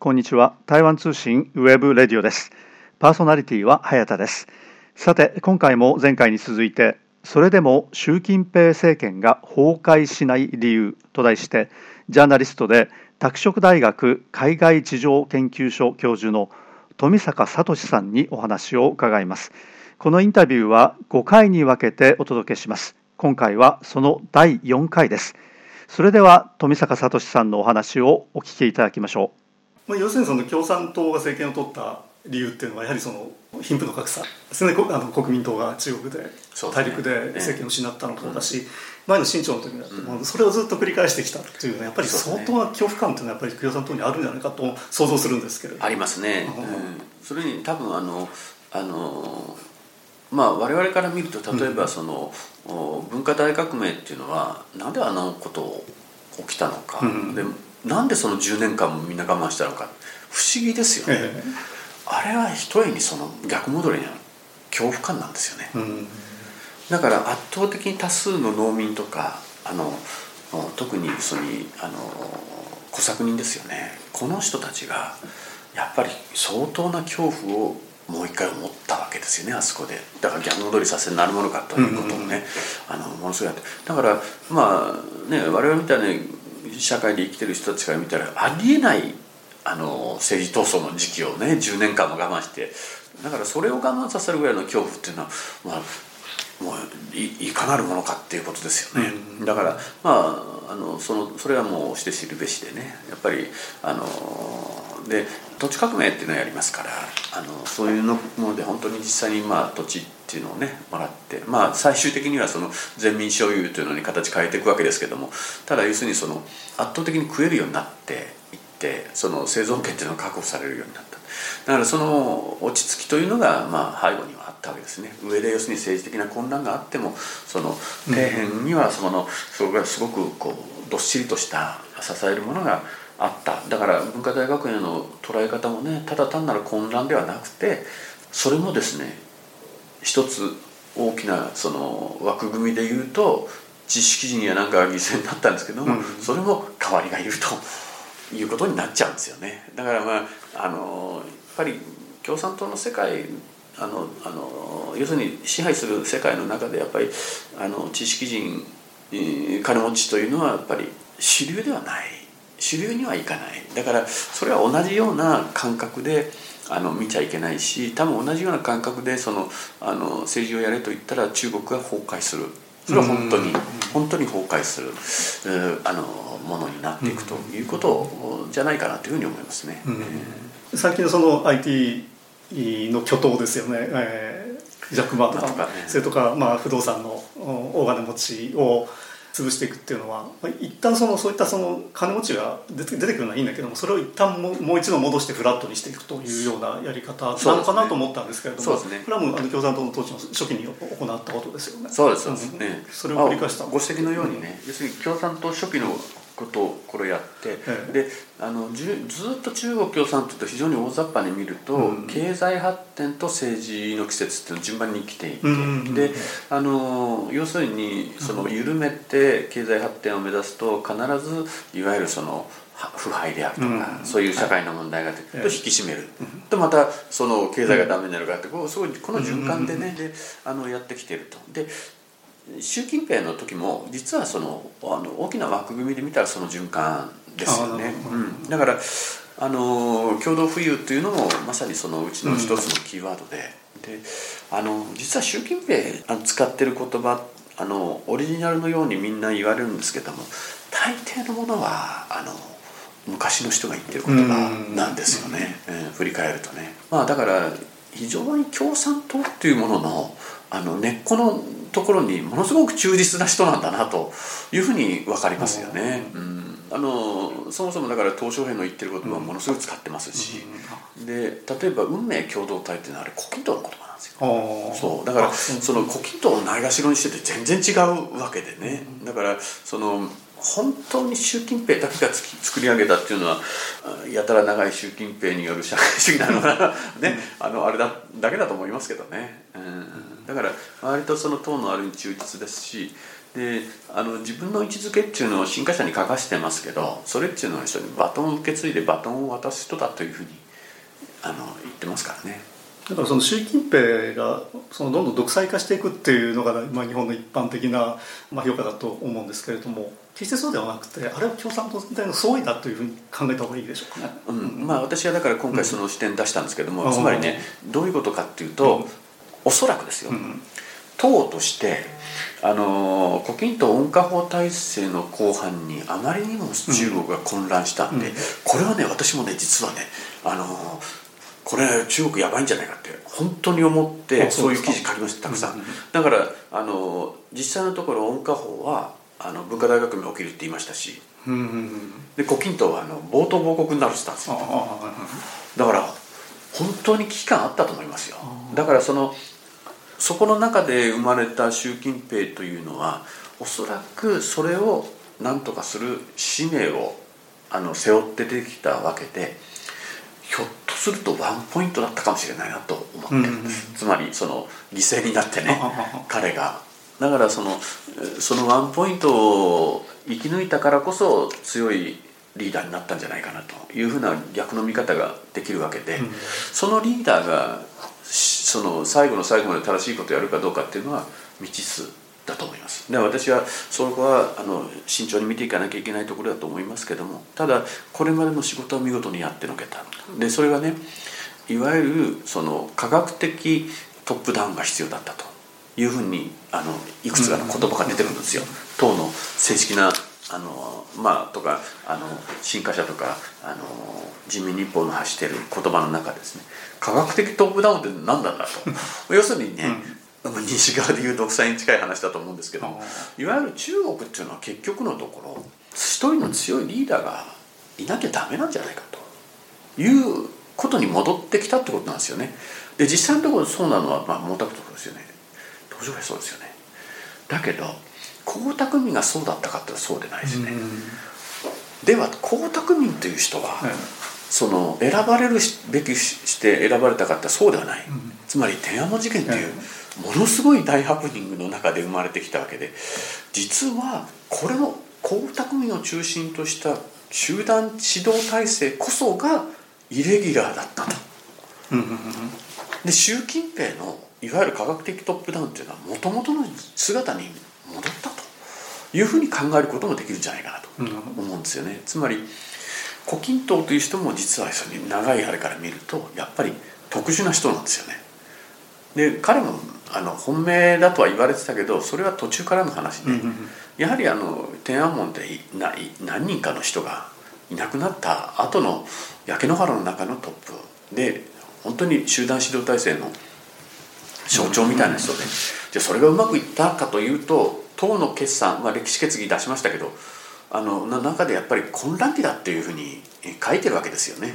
こんにちは。台湾通信 webradio です。パーソナリティは早田です。さて今回も前回に続いてそれでも習近平政権が崩壊しない理由と題してジャーナリストで拓殖大学海外事情研究所教授の富坂聡さんにお話を伺います。このインタビューは5回に分けてお届けします。今回はその第4回です。それでは富坂聡さんのお話をお聞きいただきましょう、まあ、要するにその共産党が政権を取った理由っていうのはやはりその貧富の格差。ですねあの国民党が中国で大陸で政権を失ったのもそうだし、前の清朝の時にだってもそれをずっと繰り返してきたっていうのはやっぱり相当な恐怖感っていうのはやっぱり共産党にあるんじゃないかと想像するんですけれどありますね、うん、それに多分あのあのまあ我々から見ると例えばその、うん、文化大革命っていうのはなんであのこと起きたのか、うん、でなんでその10年間もみんな我慢したのか。不思議ですよね、えあれはひとえにその逆戻りの恐怖感なんですよね、うん、だから圧倒的に多数の農民とかあの特にそのあの小作人ですよね。この人たちがやっぱり相当な恐怖をもう一回思ったわけですよねあそこで。だから逆戻りさせなるものかということをね、あのものすごいって。だからまあね我々みたいな社会で生きてる人たちから見たらありえないあの政治闘争の時期をね10年間も我慢してだからそれを我慢させるぐらいの恐怖っていうのは、まあ、もういいかなるものかっていうことですよね、うん、だからまああのそのそれはもうして知るべしでねやっぱりあので土地革命っていうのをやりますからあのそういうのもので本当に実際にまあ土地っていうのをねもらってまあ最終的にはその全民所有というのに形変えていくわけですけどもただ要するにその圧倒的に食えるようになっていってその生存権っていうのが確保されるようになった。だからその落ち着きというのがまあ背後にはあったわけですね。上で要するに政治的な混乱があってもその底辺にはそのそれがすごくこうどっしりとした支えるものがあった。だから文化大学園の捉え方もねただ単なる混乱ではなくてそれもですね一つ大きなその枠組みで言うと知識人やなんかが犠牲になったんですけども、うん、それも代わりがいると。いうことになっちゃうんですよね。だからまああのやっぱり共産党の世界あのあの要するに支配する世界の中でやっぱりあの知識人金持ちというのはやっぱり主流ではない主流にはいかない。だからそれは同じような感覚であの見ちゃいけないし多分同じような感覚でそのあの政治をやれと言ったら中国が崩壊する。それは本当に本当に崩壊するあのものになっていくということじゃないかなというふうに思いますね。最近のその IT の巨頭ですよね、えー、ジャック・マーとか、ね、それとか、まあ、不動産の大金持ちを潰していくっていうのは一旦そのそういったその金持ちが出て出てくるのはいいんだけどもそれを一旦ももう一度戻してフラットにしていくというようなやり方なのかなと思ったんですけれども、ね、これはもうあの共産党の統治の初期に行ったことですよね。そうですそうですね、それを繰り返したご指摘のようにね、うん、要するに共産党初期のことをこれやって、であのずずっと中国共産党と非常に大雑把に見ると、うん、経済発展と政治の季節っていうの順番に来ていて、であの要するにその緩めて経済発展を目指すと必ずいわゆるその腐敗であるとか、うん、そういう社会の問題があって、はい、と引き締める、とまたその経済がダメになるかってこうすごいこの循環でね、であのやってきてると。で習近平の時も実はそのあの大きな枠組みで見たらその循環ですよね、うん、だからあの共同富裕というのもまさにそのうちの一つのキーワードで、うん、であの実は習近平使ってる言葉あのオリジナルのようにみんな言われるんですけども大抵のものはあの昔の人が言ってる言葉なんですよね、うん、えー、振り返るとね。まあ、だから非常に共産党っていうもののあの根っこのところにものすごく忠実な人なんだなというふうに分かりますよね。うん、あのそもそもだから鄧小平の言ってる言葉はものすごく使ってますし、で例えば「運命共同体」っていうのはあれ胡錦涛の言葉なんですよ。そう。だからその胡錦涛をないがしろにしてて全然違うわけでね。だからその本当に習近平だけが作り上げたっていうのはやたら長い習近平による社会主義なのがね。あのあれだだけだと思いますけどね。うんだから割とその党のあるに忠実ですしであの自分の位置づけっていうのを新華社に書かせてますけどそれっていうのは一緒にバトンを受け継いでバトンを渡す人だというふうにあの言ってますからね。だからその習近平がそのどんどん独裁化していくっていうのが、まあ、日本の一般的な、まあ、評価だと思うんですけれども決してそうではなくてあれは共産党全体の総意だというふうに考えた方がいいでしょうかね。うんまあ、私はだから今回その視点出したんですけども、うん、つまりねどういうことかっていうと、うん、おそらくですよ、うん、党としてあの胡錦涛温家宝体制の後半にあまりにも中国が混乱したんで、これはね私もね実はねあのこれ中国やばいんじゃないかって本当に思ってそういう記事書きましたたくさん、だからあの実際のところ温家宝はあの文化大革命起きるって言いましたし、で胡錦涛はあの冒頭亡国になるって言った。んですよだから本当に危機感あったと思いますよ。だからそのそこの中で生まれた習近平というのはおそらくそれを何とかする使命をあの背負って出てきたわけでひょっとするとワンポイントだったかもしれないなと思ってるんです、つまりその犠牲になってね彼が。だからそのそのワンポイントを生き抜いたからこそ強いリーダーになったんじゃないかなというふうな逆の見方ができるわけで、そのリーダーがその最後の最後まで正しいことをやるかどうかっていうのは未知数だと思います。で私はそこはあの慎重に見ていかなきゃいけないところだと思いますけどもただこれまでの仕事は見事にやってのけた。でそれはねいわゆるその科学的トップダウンが必要だったというふうにあのいくつかの言葉が出てるんですよ。党の正式なあのまあとかあの新華社とかあの人民日報の発している言葉の中ですね科学的トップダウンって何なんだと 要するにね、うん、西側でいう独裁に近い話だと思うんですけどいわゆる中国っていうのは結局のところ一人の強いリーダーがいなきゃダメなんじゃないかということに戻ってきたってことなんですよね。で実際のところそうなのはまあ毛沢東ですよね。東条そうですよね。だけど江沢民がそうだったかってそうでないですね。では江沢民という人は、その選ばれるべきして選ばれたかってそうではない、つまり天安門事件というものすごい大ハプニングの中で生まれてきたわけで実はこれの江沢民を中心とした集団指導体制こそがイレギュラーだったと。で習近平のいわゆる科学的トップダウンっていうのはもともとの姿に戻ったというふうに考えることもできるんじゃないかなと思うんですよね。つまり胡錦涛という人も実は長いあれから見るとやっぱり特殊な人なんですよね。で彼もあの本命だとは言われてたけどそれは途中からの話で、やはりあの天安門で何人かの人がいなくなった後の焼け野原の中のトップで本当に集団指導体制の象徴みたいな人で、じゃあそれがうまくいったかというと党の決算、まあ、歴史決議出しましたけどあの中でやっぱり混乱期だっていうふうに書いてるわけですよね、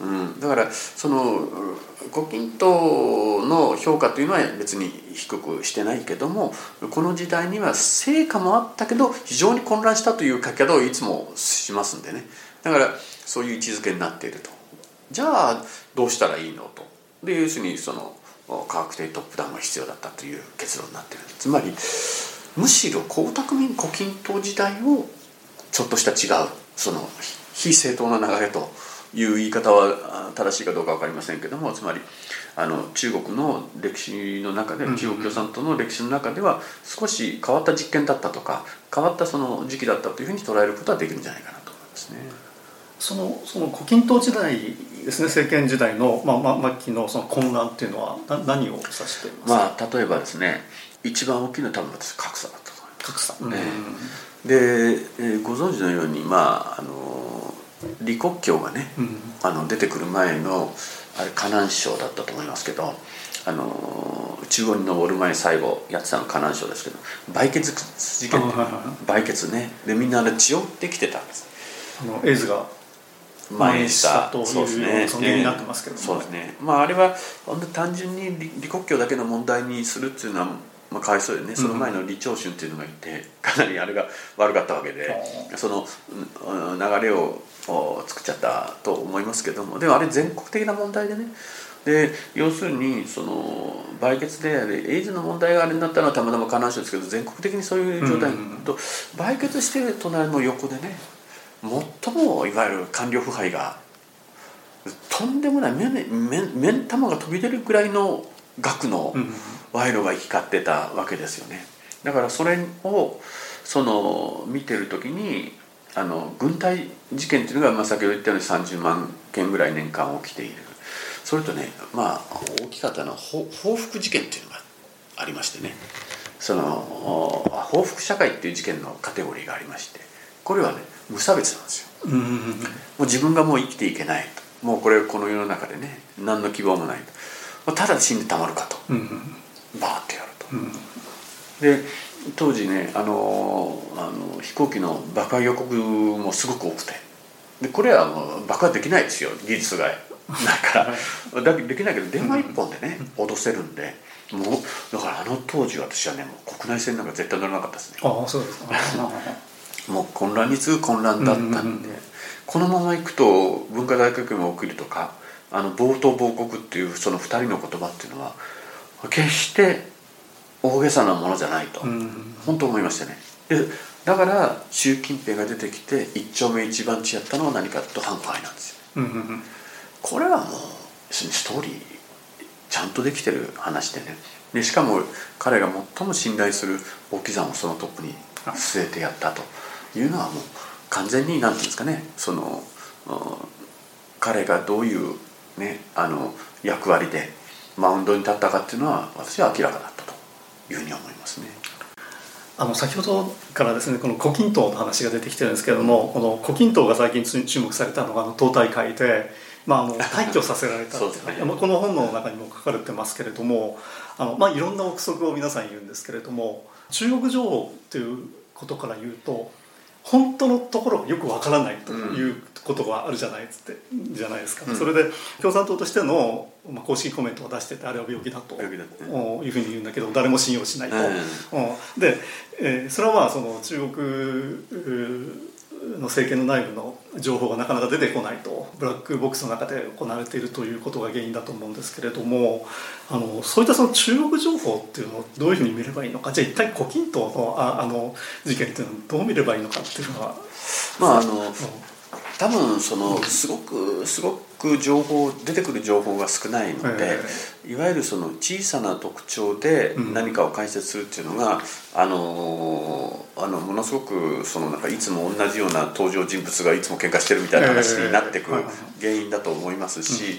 うん、だからその胡錦涛の評価というのは別に低くしてないけどもこの時代には成果もあったけど非常に混乱したという書き方をいつもしますんでね。だからそういう位置づけになっていると。じゃあどうしたらいいのと。で要するにその科学的トップダウンが必要だったという結論になってる。つまりむしろ江沢民胡錦涛時代をちょっとした違うその非正当な流れという言い方は正しいかどうか分かりませんけどもつまりあの中国の歴史の中で中国共産党の歴史の中では少し変わった実験だったとか変わったその時期だったというふうに捉えることはできるんじゃないかなと思いますね。そのその胡錦涛時代ですね政権時代の、まあま、末期のその混乱っていうのはな何を指していますか、まあ、例えばですね一番大きな多分私格差だったと思います。格差、ね、で、えー、ご存知のようにまああの李克強がね、うん、あの出てくる前のあれ河南省だったと思いますけどあの中央に登る前に最後やってたの河南省ですけど売血事件。売血ね。でみんなあれ血をってきてたんです。あのエイズが前にした。そうですね。そになってますけど、ね、そうですね。まああれは本当単純に李克強だけの問題にするっていうのはまあ、かわいそうでね。その前の李長春っていうのがいてかなりあれが悪かったわけでその流れを作っちゃったと思いますけども。でもあれ全国的な問題でね。で要するにその売血であれエイズの問題があれになったのはたまたま河南省ですけど全国的にそういう状態と、売血してる隣の横でね最もいわゆる官僚腐敗がとんでもない目目目ん玉が飛び出るぐらいの額の賄賂が行き交ってたわけですよね。だからそれをその見てる時にあの軍隊事件っていうのが、まあ、先ほど言ったように30万件ぐらい年間起きている。それとねまあ大きかったのは報復事件っていうのがありましてね。その報復社会っていう事件のカテゴリーがありまして。これはね無差別なんですよ。もう自分がもう生きていけないと。もうこれこの世の中でね何の希望もないとただ死んでたまるかと、バーってやると。で当時ねあのあの飛行機の爆破予告もすごく多くて。でこれはもう爆破できないですよ技術がないからだできないけど電話一本でね脅せるんでもうだからあの当時私はねもう国内線なんか絶対乗らなかったですね。ああそうですか。もう混乱に次ぐ混乱だったんで、このままいくと文化大革命が起きるとかあの冒頭亡国っていうその2人の言葉っていうのは決して大げさなものじゃないと、本当思いましたね。でだから習近平が出てきて一丁目一番地やったのは何かと反腐敗なんですよ、これはもうストーリーちゃんとできてる話でね。でしかも彼が最も信頼する大木山をそのトップに据えてやったというのはもう完全に何て言うんですかね。その彼がどういう、ね、あの役割でマウンドに立ったかっていうのは私は明らかだったというふうに思いますね。あの先ほどからですねこの胡錦涛の話が出てきてるんですけれどもこの胡錦涛が最近注目されたのがあの党大会で、まあ、あの 退去させられたね、この本の中にも書かれてますけれどもあの、まあ、いろんな憶測を皆さん言うんですけれども中国情報っていうことから言うと本当のところがよくわからないということがあるじゃないっつってじゃないですか、うん、それで共産党としての、まあ、公式コメントを出しててあれは病気だと。いうふうに言うんだけど誰も信用しないと、うん、で、えー、それはまあその中国の政権の内部の情報がなかなか出てこないとブラックボックスの中で行われているということが原因だと思うんですけれどもあのそういったその中国情報っていうのをどういうふうに見ればいいのかじゃあ一体胡錦涛のああの事件っていうのをどう見ればいいのかっていうのは。まああの、うん多分そのすごくすごく情報出てくる情報が少ないので、いわゆるその小さな特徴で何かを解説するっていうのが、あのあのものすごくそのなんかいつも同じような登場人物がいつも喧嘩してるみたいな話になってく原因だと思いますし、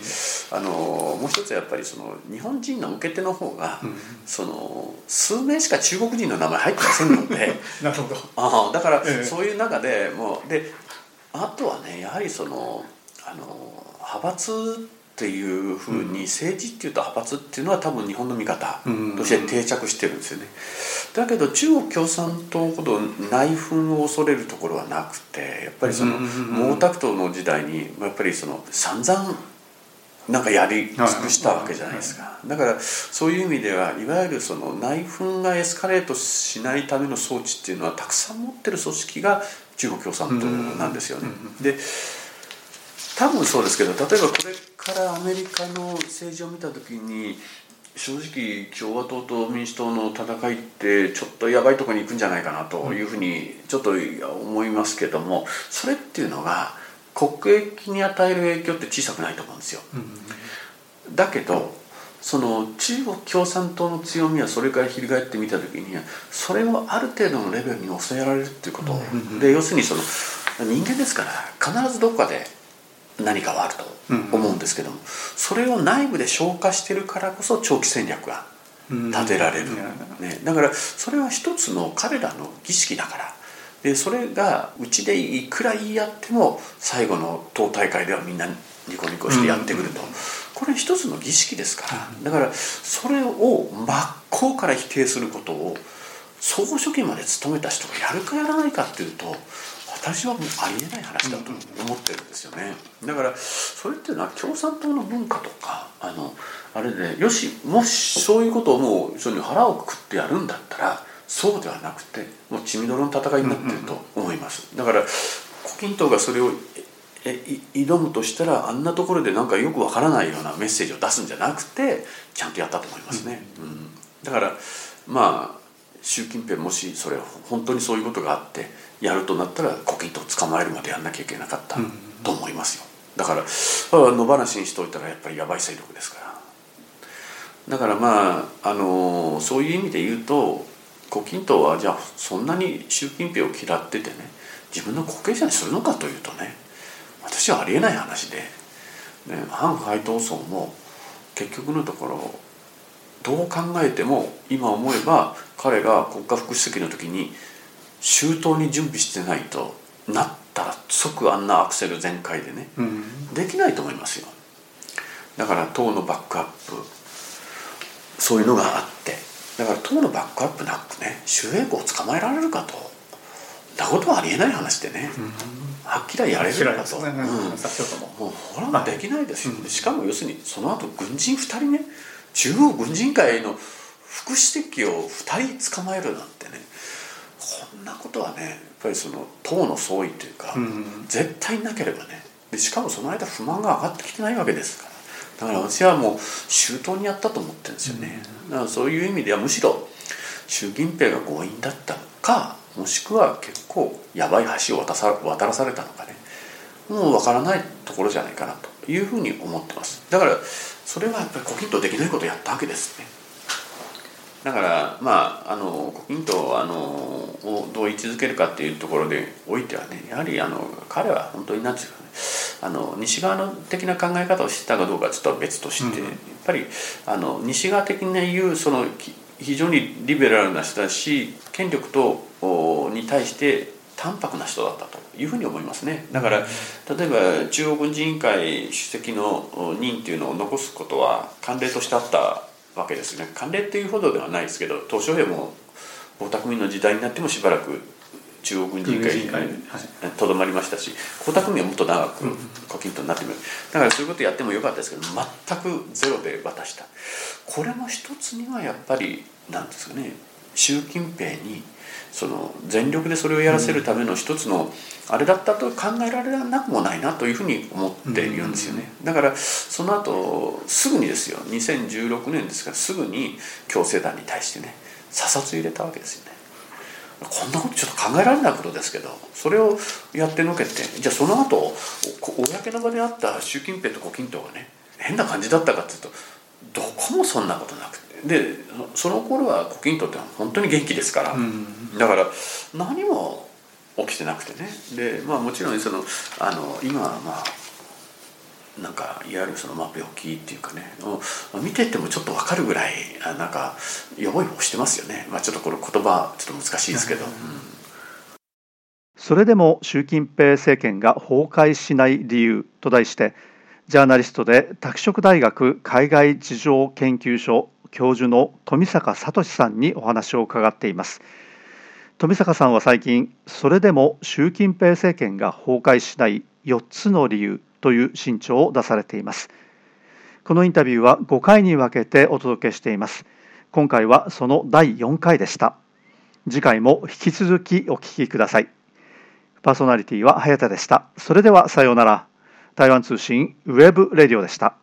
あのもう一つやっぱりその日本人の受け手の方が、その数名しか中国人の名前入ってませんので。なるほど。あだからそういう中でもうであとはねやはりそのあの派閥っていうふうに政治っていうと派閥っていうのは多分日本の見方として定着してるんですよね。だけど中国共産党ほど内紛を恐れるところはなくてやっぱりその毛沢東の時代にやっぱりその散々なんかやり尽くしたわけじゃないですか。だからそういう意味ではいわゆるその内紛がエスカレートしないための装置っていうのはたくさん持ってる組織が中国共産党なんですよね。で多分そうですけど例えばこれからアメリカの政治を見た時に正直共和党と民主党の戦いってちょっとやばいとこに行くんじゃないかなというふうにちょっと思いますけどもそれっていうのが国益に与える影響って小さくないと思うんですよ。だけどその中国共産党の強みはそれから翻ってみた時にそれをある程度のレベルに抑えられるっていうこと。で要するにその人間ですから必ずどこかで何かはあると思うんですけどもそれを内部で消化してるからこそ長期戦略が立てられる、ね、だからそれは一つの彼らの儀式だから。でそれがうちでいくら言い合っても最後の党大会ではみんなニコニコしてやってくると。これ一つの儀式ですからだからそれを真っ向から否定することを総書記まで務めた人がやるかやらないかっていうと私はもうありえない話だと思ってるんですよね。だからそれっていうのは共産党の文化とかあのあれでよしもしそういうことをもうそに腹をくくってやるんだったらそうではなくてもう血みどろの戦いになってると思います。だから胡錦涛がそれをえ挑むとしたらあんなところでなんかよくわからないようなメッセージを出すんじゃなくてちゃんとやったと思いますね、うん、だからまあ習近平もしそれ本当にそういうことがあってやるとなったら胡錦涛捕まえるまでやんなきゃいけなかったと思いますよ。だから野放しにしといたらやっぱりやばい勢力ですから。だからまああのそういう意味で言うと胡錦涛はじゃあそんなに習近平を嫌っててね自分の後継者にするのかというとね私はありえない話で、ね、反配当層も結局のところどう考えても今思えば彼が国家副主席の時に周到に準備してないとなったら即あんなアクセル全開でね、うん、できないと思いますよ。だから党のバックアップそういうのがあってだから党のバックアップなくね周永子を捕まえられるかと。なことはありえない話でね、うん、はっきりやれるかと、ねうん、もうほらできないです。よ、しかも要するにその後軍人2人ね中央軍人会の副主席を2人捕まえるなんてねこんなことはねやっぱりその党の総意というか、うん、絶対なければねでしかもその間不満が上がってきてないわけですから。だから私はもう周到にやったと思ってるんですよね、だからそういう意味ではむしろ習近平が強引だったのかもしくは結構やばい橋を渡さ渡らされたのかね。もう分からないところじゃないかなというふうに思ってます。だからそれはやっぱりコキッとできないことをやったわけですね。だからまああの胡錦涛あのをどう位置づけるかっていうところでおいてはねやはりあの彼は本当に何て言うかねあの西側の的な考え方を知ったかどうかちょっと別として、うん、やっぱりあの西側的な言うその非常にリベラルな人だし権力とに対して淡白な人だったというふうに思いますね。だから例えば中央軍事委員会主席の任っていうのを残すことは慣例としてあったわけですね。慣例っていうほどではないですけど鄧小平も江沢民の時代になってもしばらく中央軍事委員会にとどまりましたし江沢民はもっと長く胡錦涛になってみるだからそういうことやってもよかったですけど全くゼロで渡した。これも一つにはやっぱりなんですかね習近平にその全力でそれをやらせるための一つのあれだったと考えられなくもないなというふうに思っているんですよね。だからその後すぐにですよ。2016年ですか。らすぐに共生団に対してね査察入れたわけですよねこんなことちょっと考えられないことですけどそれをやってのけてじゃあその後公の場であった習近平と胡錦涛がね変な感じだったかっていうとどこもそんなことなくて。でその頃は胡錦涛って本当に元気ですから、うん、だから何も起きてなくてね。でまあもちろんそのあの今はまあなんかいわゆるそのまあ病気っていうかね見ててもちょっと分かるぐらいなんかよぼよぼしてますよね、まあ、ちょっとこれ言葉ちょっと難しいですけど。うん、それでも習近平政権が崩壊しない理由と題してジャーナリストで拓殖大学海外事情研究所教授の富坂聡さんにお話を伺っています。富坂さんは最近それでも習近平政権が崩壊しない4つの理由という新潮を出されています。このインタビューは5回に分けてお届けしています。今回はその第4回でした。次回も引き続きお聞きください。パーソナリティは早田でした。それではさようなら。台湾通信ウェブレディオでした。